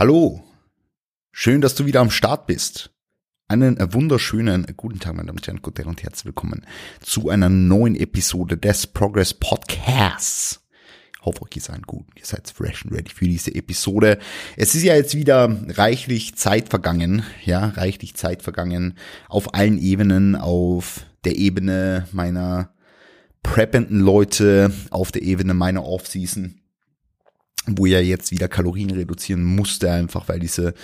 Hallo, schön, dass du wieder am Start bist. Einen wunderschönen guten Tag, meine Damen und Herren, guten und herzlich willkommen zu einer neuen Episode des Progress Podcasts. Ich hoffe, geht's allen gut. Ihr seid fresh and ready für diese Episode. Es ist ja jetzt wieder reichlich Zeit vergangen, ja, reichlich Zeit vergangen auf allen Ebenen, auf der Ebene meiner preppenden Leute, auf der Ebene meiner Offseason wo er jetzt wieder Kalorien reduzieren musste, einfach weil diese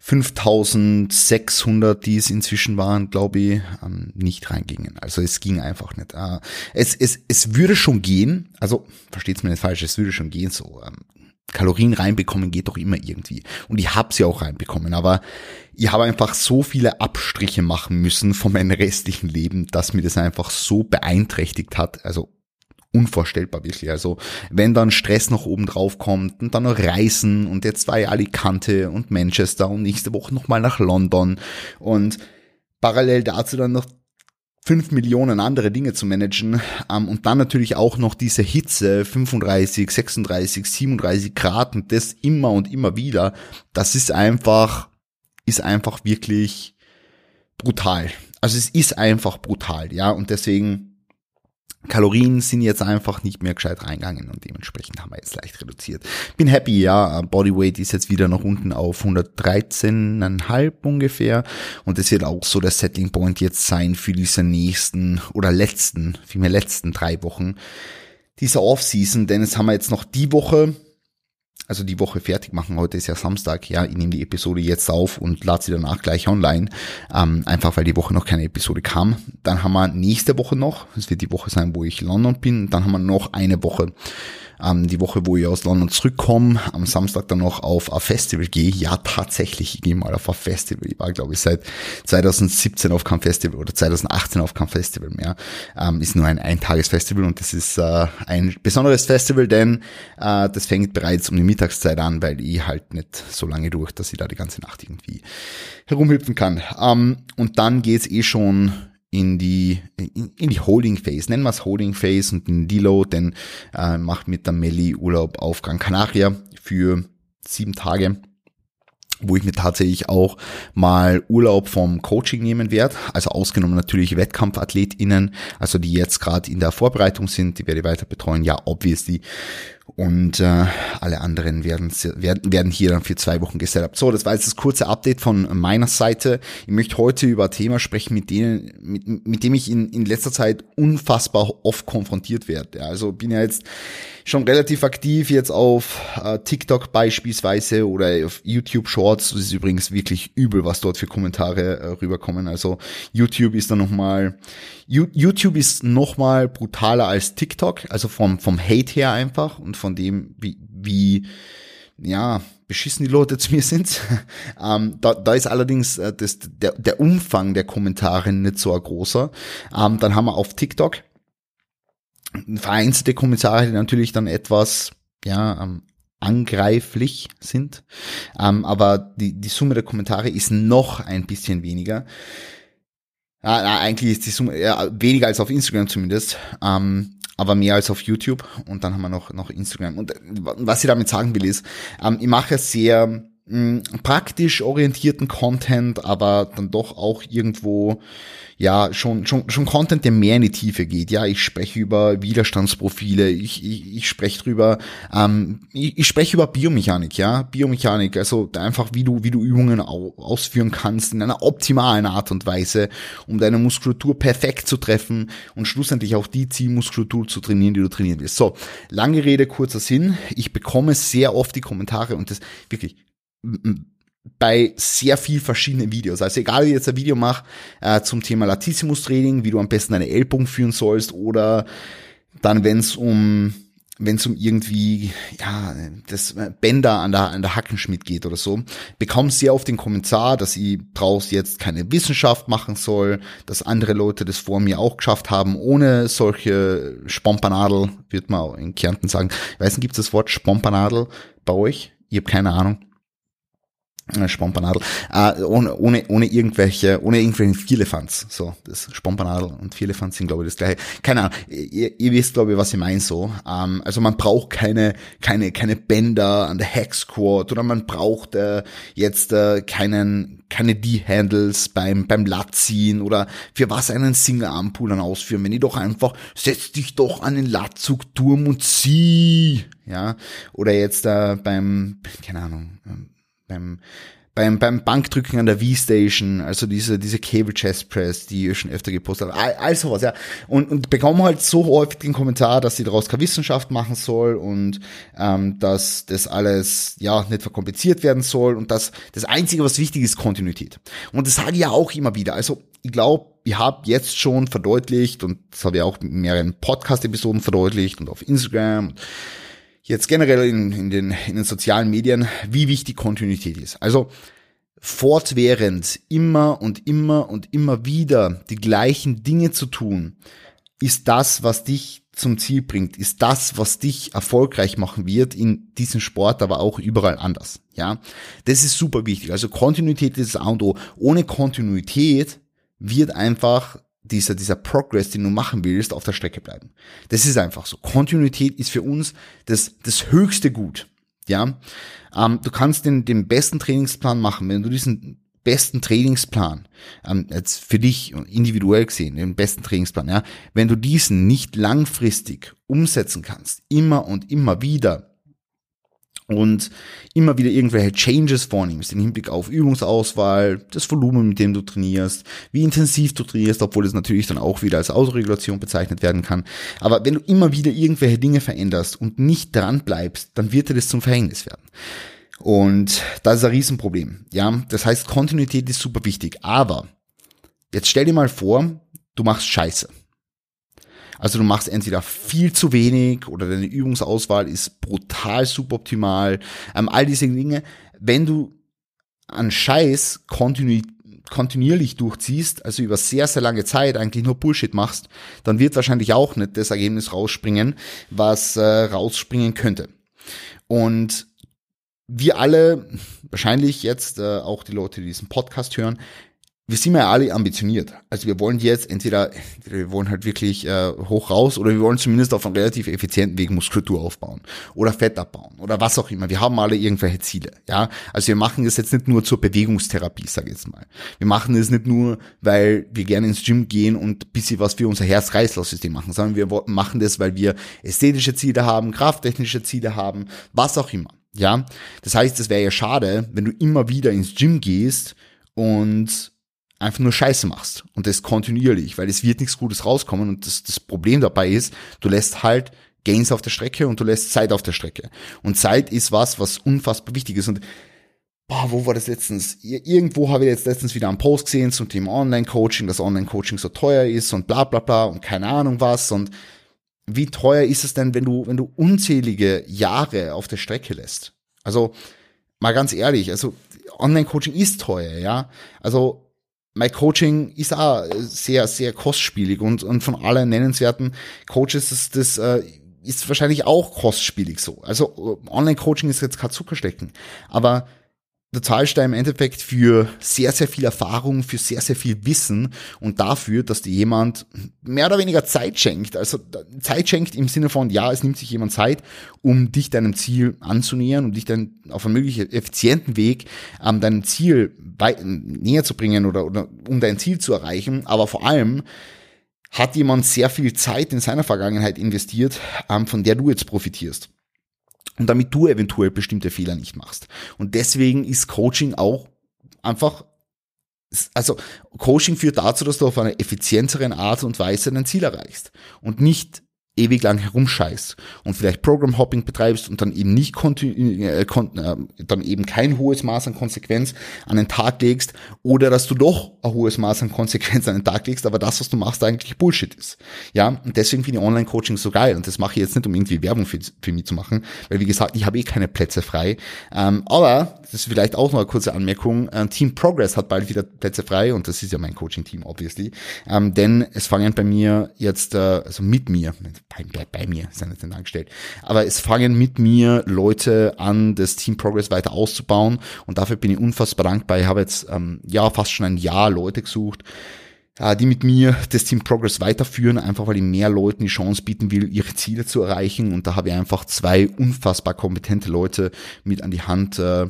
5600, die es inzwischen waren, glaube ich, ähm, nicht reingingen. Also es ging einfach nicht. Äh, es, es, es würde schon gehen, also versteht's mir nicht falsch, es würde schon gehen so. Ähm, Kalorien reinbekommen geht doch immer irgendwie. Und ich habe sie auch reinbekommen, aber ich habe einfach so viele Abstriche machen müssen von meinem restlichen Leben, dass mir das einfach so beeinträchtigt hat. Also unvorstellbar wirklich. Also wenn dann Stress noch oben drauf kommt und dann noch Reisen und jetzt war ja Alicante und Manchester und nächste Woche nochmal nach London und parallel dazu dann noch fünf Millionen andere Dinge zu managen ähm, und dann natürlich auch noch diese Hitze, 35, 36, 37 Grad und das immer und immer wieder, das ist einfach, ist einfach wirklich brutal. Also es ist einfach brutal, ja, und deswegen Kalorien sind jetzt einfach nicht mehr gescheit reingegangen und dementsprechend haben wir jetzt leicht reduziert. Bin happy, ja, Bodyweight ist jetzt wieder nach unten auf 113,5 ungefähr. Und es wird auch so der Setting Point jetzt sein für diese nächsten oder letzten, vielmehr letzten drei Wochen. Dieser Off-Season, denn jetzt haben wir jetzt noch die Woche, also die Woche fertig machen. Heute ist ja Samstag, ja, ich nehme die Episode jetzt auf und lade sie danach gleich online, ähm, einfach weil die Woche noch keine Episode kam. Dann haben wir nächste Woche noch, es wird die Woche sein, wo ich London bin, dann haben wir noch eine Woche ähm, die Woche, wo ich aus London zurückkomme, am Samstag dann noch auf ein Festival gehe. Ja, tatsächlich, ich gehe mal auf ein Festival. Ich war, glaube ich, seit 2017 auf keinem Festival oder 2018 auf keinem Festival mehr. Ähm, ist nur ein Eintagesfestival und das ist äh, ein besonderes Festival, denn äh, das fängt bereits um die Mittagszeit an, weil ich halt nicht so lange durch, dass ich da die ganze Nacht irgendwie herumhüpfen kann. Ähm, und dann geht's eh schon in die, in, die Holding Phase, nennen wir es Holding Phase und in Deload, denn äh, macht mit der Melli Urlaub auf Gran Canaria für sieben Tage wo ich mir tatsächlich auch mal Urlaub vom Coaching nehmen werde, also ausgenommen natürlich WettkampfathletInnen, also die jetzt gerade in der Vorbereitung sind, die werde ich weiter betreuen, ja, obviously und äh, alle anderen werden, werden, werden hier dann für zwei Wochen gesetupt. So, das war jetzt das kurze Update von meiner Seite. Ich möchte heute über ein Thema sprechen, mit, denen, mit, mit dem ich in, in letzter Zeit unfassbar oft konfrontiert werde. Also bin ja jetzt schon relativ aktiv jetzt auf äh, TikTok beispielsweise oder auf YouTube Shorts. Das ist übrigens wirklich übel, was dort für Kommentare äh, rüberkommen. Also YouTube ist dann nochmal, YouTube ist nochmal brutaler als TikTok, also vom, vom Hate her einfach und von dem, wie, wie ja, beschissen die Leute zu mir sind. ähm, da, da ist allerdings äh, das, der, der Umfang der Kommentare nicht so ein großer. Ähm, dann haben wir auf TikTok vereinzelte Kommentare, die natürlich dann etwas, ja, ähm, angreiflich sind. Ähm, aber die, die Summe der Kommentare ist noch ein bisschen weniger. Ja, eigentlich ist die Summe ja, weniger als auf Instagram zumindest. Ähm, aber mehr als auf YouTube und dann haben wir noch, noch Instagram. Und äh, was ich damit sagen will ist, ähm, ich mache sehr mh, hm, praktisch orientierten Content, aber dann doch auch irgendwo ja schon, schon, schon Content, der mehr in die Tiefe geht. Ja, ich spreche über Widerstandsprofile, ich, ich, ich spreche drüber, ähm, ich, ich spreche über Biomechanik, ja, Biomechanik, also einfach wie du, wie du Übungen ausführen kannst in einer optimalen Art und Weise, um deine Muskulatur perfekt zu treffen und schlussendlich auch die Zielmuskulatur zu trainieren, die du trainieren willst. So, lange Rede, kurzer Sinn. Ich bekomme sehr oft die Kommentare und das wirklich bei sehr viel verschiedenen Videos. Also egal, wie ich jetzt ein Video mache äh, zum Thema Latissimus Training, wie du am besten eine Ellbogen führen sollst oder dann, wenn es um wenn es um irgendwie ja das Bänder an der an der Hackenschmidt geht oder so, bekomme sehr oft den Kommentar, dass ich draus jetzt keine Wissenschaft machen soll, dass andere Leute das vor mir auch geschafft haben, ohne solche Spompanadel, wird man in Kärnten sagen. Ich weiß nicht, gibt es das Wort Spompanadel bei euch? Ich habe keine Ahnung äh, Spompanadel, äh, ohne, ohne, ohne irgendwelche, ohne irgendwelche Vierlefanz. So, das Spompanadel und Vierlefanz sind, glaube ich, das gleiche. Keine Ahnung, ihr, ihr wisst, glaube ich, was ich meine so. Ähm, also man braucht keine, keine, keine Bänder an der Hack Squad oder man braucht äh, jetzt äh, keinen, keine D-Handles beim, beim Latziehen oder für was einen Singer-Armpull dann ausführen, wenn ich doch einfach, setz dich doch an den Latzugturm und zieh, ja, oder jetzt äh, beim, keine Ahnung, ähm, beim beim, beim Bankdrücken an der V-Station, also diese, diese Cable Chest Press, die ihr schon öfter gepostet habt, all, all sowas, ja. Und, und bekommen halt so häufig den Kommentar, dass sie daraus keine Wissenschaft machen soll und ähm, dass das alles ja nicht verkompliziert werden soll und dass das Einzige, was wichtig ist, Kontinuität. Und das sage ich ja auch immer wieder. Also ich glaube, ihr habt jetzt schon verdeutlicht, und das habe ich auch in mehreren Podcast-Episoden verdeutlicht und auf Instagram jetzt generell in, in, den, in den sozialen Medien, wie wichtig Kontinuität ist. Also fortwährend immer und immer und immer wieder die gleichen Dinge zu tun, ist das, was dich zum Ziel bringt, ist das, was dich erfolgreich machen wird in diesem Sport, aber auch überall anders. Ja, das ist super wichtig. Also Kontinuität ist das A und O. Ohne Kontinuität wird einfach dieser, dieser Progress, den du machen willst, auf der Strecke bleiben. Das ist einfach so. Kontinuität ist für uns das, das höchste Gut. Ja, ähm, du kannst den, den besten Trainingsplan machen, wenn du diesen besten Trainingsplan, ähm, jetzt für dich individuell gesehen, den besten Trainingsplan, ja, wenn du diesen nicht langfristig umsetzen kannst, immer und immer wieder, und immer wieder irgendwelche Changes vornimmst im Hinblick auf Übungsauswahl, das Volumen, mit dem du trainierst, wie intensiv du trainierst, obwohl es natürlich dann auch wieder als Autoregulation bezeichnet werden kann. Aber wenn du immer wieder irgendwelche Dinge veränderst und nicht dran bleibst, dann wird dir das zum Verhängnis werden. Und das ist ein Riesenproblem. Ja, das heißt, Kontinuität ist super wichtig. Aber jetzt stell dir mal vor, du machst Scheiße. Also du machst entweder viel zu wenig oder deine Übungsauswahl ist brutal suboptimal. Ähm, all diese Dinge. Wenn du an Scheiß kontinu kontinuierlich durchziehst, also über sehr, sehr lange Zeit eigentlich nur Bullshit machst, dann wird wahrscheinlich auch nicht das Ergebnis rausspringen, was äh, rausspringen könnte. Und wir alle, wahrscheinlich jetzt äh, auch die Leute, die diesen Podcast hören, wir sind ja alle ambitioniert. Also wir wollen jetzt entweder, wir wollen halt wirklich äh, hoch raus oder wir wollen zumindest auf einem relativ effizienten Weg Muskulatur aufbauen oder Fett abbauen oder was auch immer. Wir haben alle irgendwelche Ziele. Ja, also wir machen das jetzt nicht nur zur Bewegungstherapie, sage ich jetzt mal. Wir machen das nicht nur, weil wir gerne ins Gym gehen und bisschen was für unser Herz-Kreislauf-System machen, sondern wir machen das, weil wir ästhetische Ziele haben, krafttechnische Ziele haben, was auch immer. Ja, das heißt, es wäre ja schade, wenn du immer wieder ins Gym gehst und einfach nur Scheiße machst und das kontinuierlich, weil es wird nichts Gutes rauskommen und das, das Problem dabei ist, du lässt halt Gains auf der Strecke und du lässt Zeit auf der Strecke. Und Zeit ist was, was unfassbar wichtig ist und boah, wo war das letztens? Irgendwo habe ich jetzt letztens wieder einen Post gesehen zum Thema Online-Coaching, dass Online-Coaching so teuer ist und bla bla bla und keine Ahnung was und wie teuer ist es denn, wenn du, wenn du unzählige Jahre auf der Strecke lässt? Also, mal ganz ehrlich, also Online-Coaching ist teuer, ja. Also mein Coaching ist auch sehr, sehr kostspielig und, und von allen nennenswerten Coaches ist das, äh, ist wahrscheinlich auch kostspielig so. Also Online-Coaching ist jetzt kein Zuckerstecken. Aber du zahlst da im Endeffekt für sehr, sehr viel Erfahrung, für sehr, sehr viel Wissen und dafür, dass dir jemand mehr oder weniger Zeit schenkt. Also Zeit schenkt im Sinne von, ja, es nimmt sich jemand Zeit, um dich deinem Ziel anzunähern, um dich dann auf einem möglichen effizienten Weg ähm, deinem Ziel näher zu bringen oder, oder um dein Ziel zu erreichen. Aber vor allem hat jemand sehr viel Zeit in seiner Vergangenheit investiert, ähm, von der du jetzt profitierst und damit du eventuell bestimmte Fehler nicht machst. Und deswegen ist Coaching auch einfach also Coaching führt dazu, dass du auf einer effizienteren Art und Weise dein Ziel erreichst und nicht ewig lang herumscheißt und vielleicht Program Hopping betreibst und dann eben nicht äh, äh, dann eben kein hohes Maß an Konsequenz an den Tag legst oder dass du doch ein hohes Maß an Konsequenz an den Tag legst, aber das, was du machst, eigentlich Bullshit ist. Ja, und deswegen finde ich Online-Coaching so geil und das mache ich jetzt nicht, um irgendwie Werbung für, für mich zu machen, weil wie gesagt, ich habe eh keine Plätze frei. Ähm, aber das ist vielleicht auch noch eine kurze Anmerkung. Äh, Team Progress hat bald wieder Plätze frei und das ist ja mein Coaching-Team, obviously. Ähm, denn es fangen bei mir jetzt, äh, also mit mir, bei, bei, bei mir, ist ja nicht angestellt. Aber es fangen mit mir Leute an, das Team Progress weiter auszubauen und dafür bin ich unfassbar dankbar. Ich habe jetzt ähm, ja fast schon ein Jahr Leute gesucht, äh, die mit mir das Team Progress weiterführen, einfach weil ich mehr Leuten die Chance bieten will, ihre Ziele zu erreichen. Und da habe ich einfach zwei unfassbar kompetente Leute mit an die Hand, äh,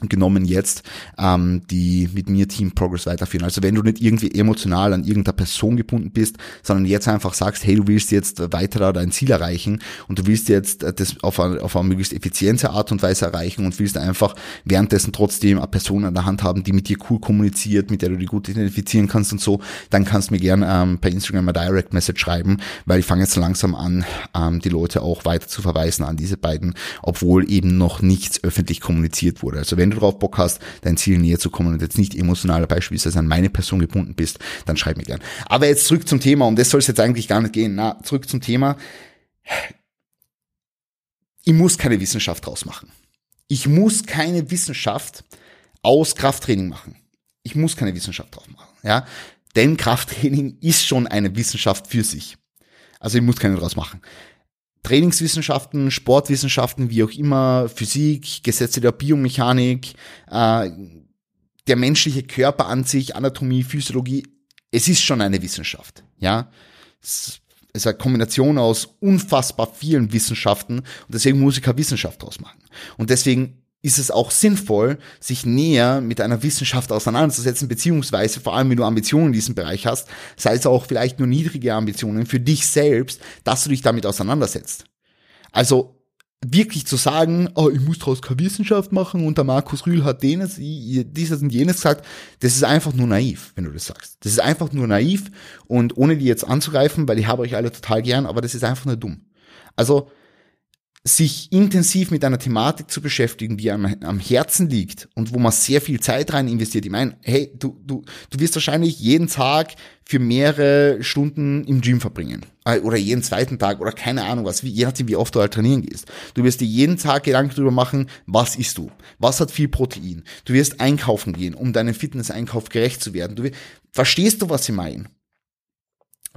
genommen jetzt, ähm, die mit mir Team Progress weiterführen. Also wenn du nicht irgendwie emotional an irgendeiner Person gebunden bist, sondern jetzt einfach sagst, hey, du willst jetzt weiter dein Ziel erreichen und du willst jetzt das auf eine, auf eine möglichst effiziente Art und Weise erreichen und willst einfach währenddessen trotzdem eine Person an der Hand haben, die mit dir cool kommuniziert, mit der du dich gut identifizieren kannst und so, dann kannst du mir gerne ähm, per Instagram eine Direct Message schreiben, weil ich fange jetzt langsam an, ähm, die Leute auch weiter zu verweisen an diese beiden, obwohl eben noch nichts öffentlich kommuniziert wurde. Also wenn du drauf Bock hast, dein Ziel näher zu kommen und jetzt nicht emotional beispielsweise an meine Person gebunden bist, dann schreib mir gern. Aber jetzt zurück zum Thema, um das soll es jetzt eigentlich gar nicht gehen. Na, zurück zum Thema. Ich muss keine Wissenschaft draus machen. Ich muss keine Wissenschaft aus Krafttraining machen. Ich muss keine Wissenschaft drauf machen, ja. Denn Krafttraining ist schon eine Wissenschaft für sich. Also ich muss keine draus machen. Trainingswissenschaften, Sportwissenschaften, wie auch immer, Physik, Gesetze der Biomechanik, äh, der menschliche Körper an sich, Anatomie, Physiologie, es ist schon eine Wissenschaft, ja. Es ist eine Kombination aus unfassbar vielen Wissenschaften und deswegen muss ich keine Wissenschaft draus machen. Und deswegen ist es auch sinnvoll, sich näher mit einer Wissenschaft auseinanderzusetzen, beziehungsweise vor allem, wenn du Ambitionen in diesem Bereich hast, sei es auch vielleicht nur niedrige Ambitionen für dich selbst, dass du dich damit auseinandersetzt. Also wirklich zu sagen, oh, ich muss daraus keine Wissenschaft machen und der Markus Rühl hat denes, dieses und jenes gesagt, das ist einfach nur naiv, wenn du das sagst. Das ist einfach nur naiv und ohne die jetzt anzugreifen, weil ich habe euch alle total gern, aber das ist einfach nur dumm. Also sich intensiv mit einer Thematik zu beschäftigen, die einem am Herzen liegt und wo man sehr viel Zeit rein investiert. Ich meine, hey, du, du, du wirst wahrscheinlich jeden Tag für mehrere Stunden im Gym verbringen. Äh, oder jeden zweiten Tag oder keine Ahnung was, wie, je nachdem, wie oft du halt trainieren gehst. Du wirst dir jeden Tag Gedanken darüber machen, was isst du? Was hat viel Protein? Du wirst einkaufen gehen, um deinem Fitness-Einkauf gerecht zu werden. Du, verstehst du, was ich meine?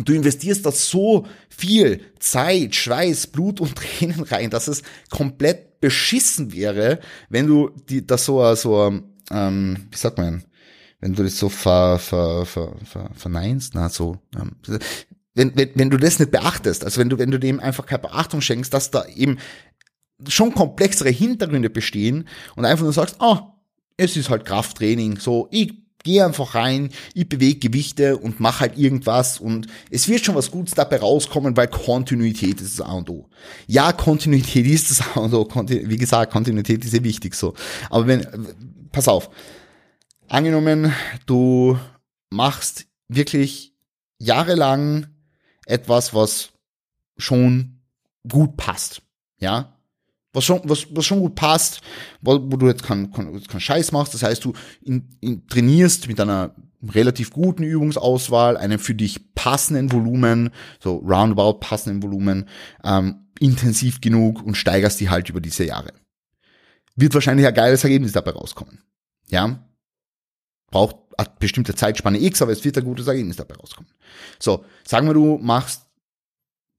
Du investierst da so viel Zeit, Schweiß, Blut und Tränen rein, dass es komplett beschissen wäre, wenn du die, das so, so, ähm, wie sagt man, wenn du das so ver, ver, ver, ver, verneinst, na, so, ähm, wenn, wenn, wenn du das nicht beachtest, also wenn du, wenn du dem einfach keine Beachtung schenkst, dass da eben schon komplexere Hintergründe bestehen und einfach nur sagst, ah, oh, es ist halt Krafttraining, so, ich gehe einfach rein, ich bewege Gewichte und mache halt irgendwas und es wird schon was Gutes dabei rauskommen, weil Kontinuität ist das A und O. Ja, Kontinuität ist das A und O. Wie gesagt, Kontinuität ist sehr wichtig so. Aber wenn, pass auf. Angenommen, du machst wirklich jahrelang etwas, was schon gut passt. Ja, was schon, was, was schon gut passt, wo, wo du jetzt keinen kein, kein Scheiß machst. Das heißt, du in, in, trainierst mit einer relativ guten Übungsauswahl, einem für dich passenden Volumen, so roundabout passenden Volumen, ähm, intensiv genug und steigerst die halt über diese Jahre. Wird wahrscheinlich ein geiles Ergebnis dabei rauskommen. Ja? Braucht eine bestimmte Zeitspanne X, aber es wird ein gutes Ergebnis dabei rauskommen. So, sagen wir, du machst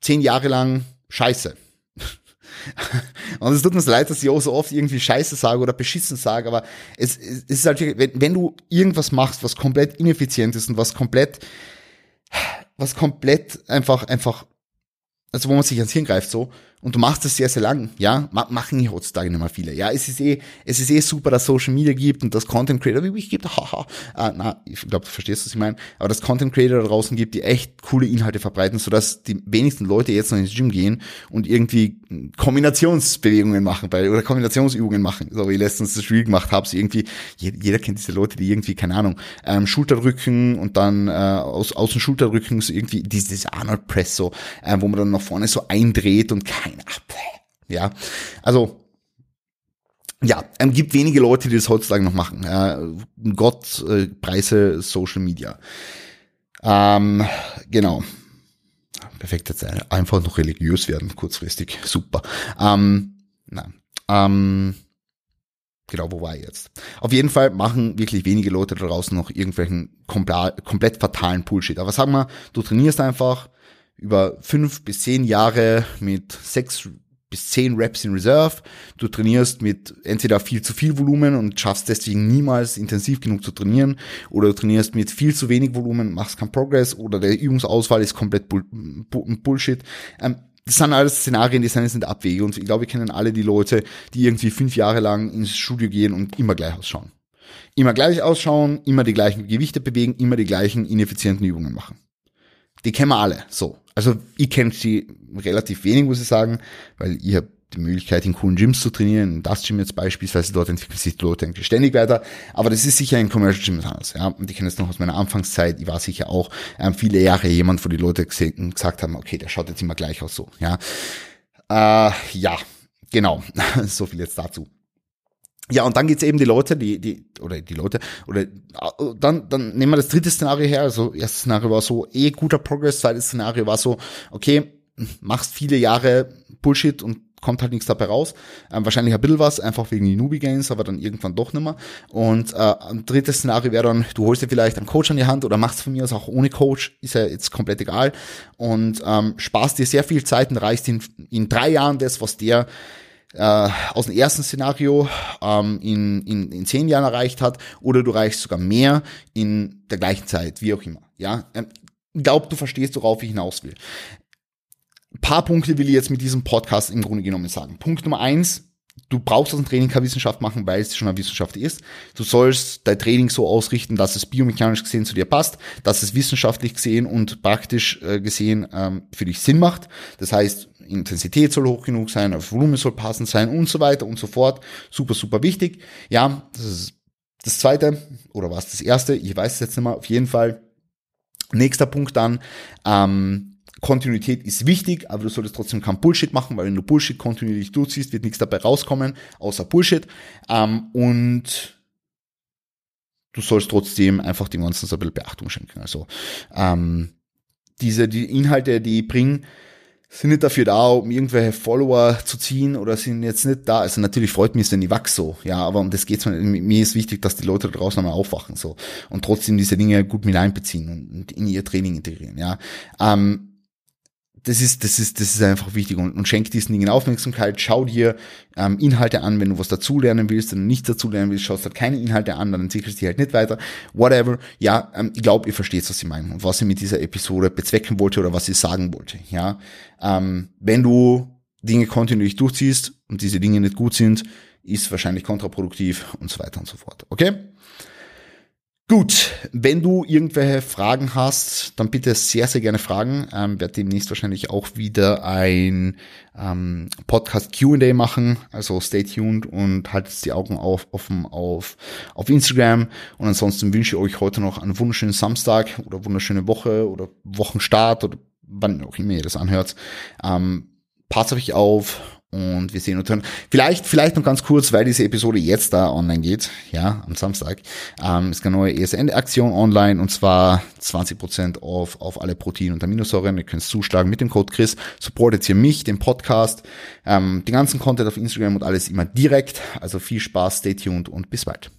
zehn Jahre lang Scheiße und es tut mir leid, dass ich auch so oft irgendwie Scheiße sage oder beschissen sage, aber es, es ist halt, wenn, wenn du irgendwas machst, was komplett ineffizient ist und was komplett, was komplett einfach, einfach, also wo man sich ans Hirn greift so, und du machst das sehr, sehr lang, ja, machen hier heutzutage nicht mehr viele. Ja, es ist eh, es ist eh super, dass Social Media gibt und dass Content Creator wie ich gibt, haha, ah, na, ich glaube, du verstehst, was ich meine, aber dass Content Creator da draußen gibt, die echt coole Inhalte verbreiten, sodass die wenigsten Leute jetzt noch ins Gym gehen und irgendwie Kombinationsbewegungen machen bei, oder Kombinationsübungen machen, so wie ich letztens das Spiel gemacht habe, so irgendwie, jeder kennt diese Leute, die irgendwie, keine Ahnung, ähm, Schulterdrücken und dann äh, aus, außen Schulterdrücken so irgendwie dieses Arnold Press so, äh, wo man dann nach vorne so eindreht und keine ja, also ja, ähm, gibt wenige Leute, die das heutzutage noch machen. Äh, Gott äh, preise Social Media. Ähm, genau. Perfekt, jetzt einfach noch religiös werden, kurzfristig. Super. Ähm, na, ähm, genau, wo war ich jetzt? Auf jeden Fall machen wirklich wenige Leute da draußen noch irgendwelchen komplett fatalen Bullshit. Aber sag mal, du trainierst einfach, über fünf bis zehn Jahre mit sechs bis zehn Reps in Reserve. Du trainierst mit entweder viel zu viel Volumen und schaffst deswegen niemals intensiv genug zu trainieren oder du trainierst mit viel zu wenig Volumen, machst keinen Progress oder der Übungsauswahl ist komplett Bull Bullshit. Ähm, das sind alles Szenarien, die sind Abwege und ich glaube, wir kennen alle die Leute, die irgendwie fünf Jahre lang ins Studio gehen und immer gleich ausschauen. Immer gleich ausschauen, immer die gleichen Gewichte bewegen, immer die gleichen ineffizienten Übungen machen. Die kennen wir alle, so. Also ich kenne sie relativ wenig, muss ich sagen, weil ich habe die Möglichkeit, in coolen Gyms zu trainieren. Das Gym jetzt beispielsweise, dort entwickeln sich die Leute eigentlich ständig weiter. Aber das ist sicher ein Commercial Gym anders. Ja? Und ich kenne es noch aus meiner Anfangszeit. Ich war sicher auch ähm, viele Jahre jemand, wo die Leute gesehen, gesagt haben, okay, der schaut jetzt immer gleich aus so. Ja, äh, ja genau. so viel jetzt dazu. Ja, und dann geht's eben die Leute, die, die, oder die Leute, oder dann, dann nehmen wir das dritte Szenario her. Also, erstes Szenario war so, eh guter Progress, zweites Szenario war so, okay, machst viele Jahre Bullshit und kommt halt nichts dabei raus. Ähm, wahrscheinlich ein bisschen was, einfach wegen die Newbie Games, aber dann irgendwann doch nimmer. Und äh, ein drittes Szenario wäre dann, du holst dir vielleicht einen Coach an die Hand oder machst von mir aus auch ohne Coach, ist ja jetzt komplett egal. Und ähm, sparst dir sehr viel Zeit und reichst in, in drei Jahren das, was der äh, aus dem ersten Szenario ähm, in, in, in zehn Jahren erreicht hat, oder du reichst sogar mehr in der gleichen Zeit, wie auch immer. Ja, ähm, glaub, du verstehst, worauf ich hinaus will. Ein paar Punkte will ich jetzt mit diesem Podcast im Grunde genommen sagen. Punkt Nummer eins, du brauchst aus dem Training keine Wissenschaft machen, weil es schon eine Wissenschaft ist. Du sollst dein Training so ausrichten, dass es biomechanisch gesehen zu dir passt, dass es wissenschaftlich gesehen und praktisch äh, gesehen ähm, für dich Sinn macht. Das heißt, Intensität soll hoch genug sein, das Volumen soll passend sein und so weiter und so fort. Super, super wichtig. Ja, das ist das zweite, oder was das erste, ich weiß es jetzt nicht mehr, auf jeden Fall. Nächster Punkt dann, ähm, Kontinuität ist wichtig, aber du solltest trotzdem kein Bullshit machen, weil wenn du Bullshit kontinuierlich durchziehst, wird nichts dabei rauskommen, außer Bullshit. Ähm, und du sollst trotzdem einfach dem Ganzen so ein bisschen Beachtung schenken. Also ähm, diese die Inhalte, die ich bringe, sind nicht dafür da, um irgendwelche Follower zu ziehen oder sind jetzt nicht da. Also natürlich freut mich, wenn ich wachse so, ja, aber um das geht's mir. Mir ist wichtig, dass die Leute da draußen einmal aufwachen so und trotzdem diese Dinge gut mit einbeziehen und in ihr Training integrieren, ja. Ähm, das ist, das ist, das ist einfach wichtig und, und schenk diesen Dingen Aufmerksamkeit. Schau dir ähm, Inhalte an, wenn du was dazulernen willst, wenn du nichts dazulernen willst, schaust halt keine Inhalte an, dann entwickelst du dich halt nicht weiter. Whatever. Ja, ähm, ich glaube, ihr versteht, was ich meine und was ich mit dieser Episode bezwecken wollte oder was ich sagen wollte. Ja, ähm, wenn du Dinge kontinuierlich durchziehst und diese Dinge nicht gut sind, ist wahrscheinlich kontraproduktiv und so weiter und so fort. Okay? Gut, wenn du irgendwelche Fragen hast, dann bitte sehr, sehr gerne fragen. Ähm, werde demnächst wahrscheinlich auch wieder ein ähm, Podcast Q&A machen. Also stay tuned und haltet die Augen auf, offen auf, auf Instagram. Und ansonsten wünsche ich euch heute noch einen wunderschönen Samstag oder wunderschöne Woche oder Wochenstart oder wann auch immer ihr das anhört. Ähm, passt auf euch auf und wir sehen uns hören. Vielleicht, vielleicht noch ganz kurz, weil diese Episode jetzt da online geht, ja, am Samstag, ähm, ist eine neue ESN-Aktion online und zwar 20% auf, auf alle Protein- und Aminosäuren. Ihr könnt zuschlagen mit dem Code Chris. Supportet hier mich, den Podcast, ähm, den ganzen Content auf Instagram und alles immer direkt. Also viel Spaß, stay tuned und bis bald.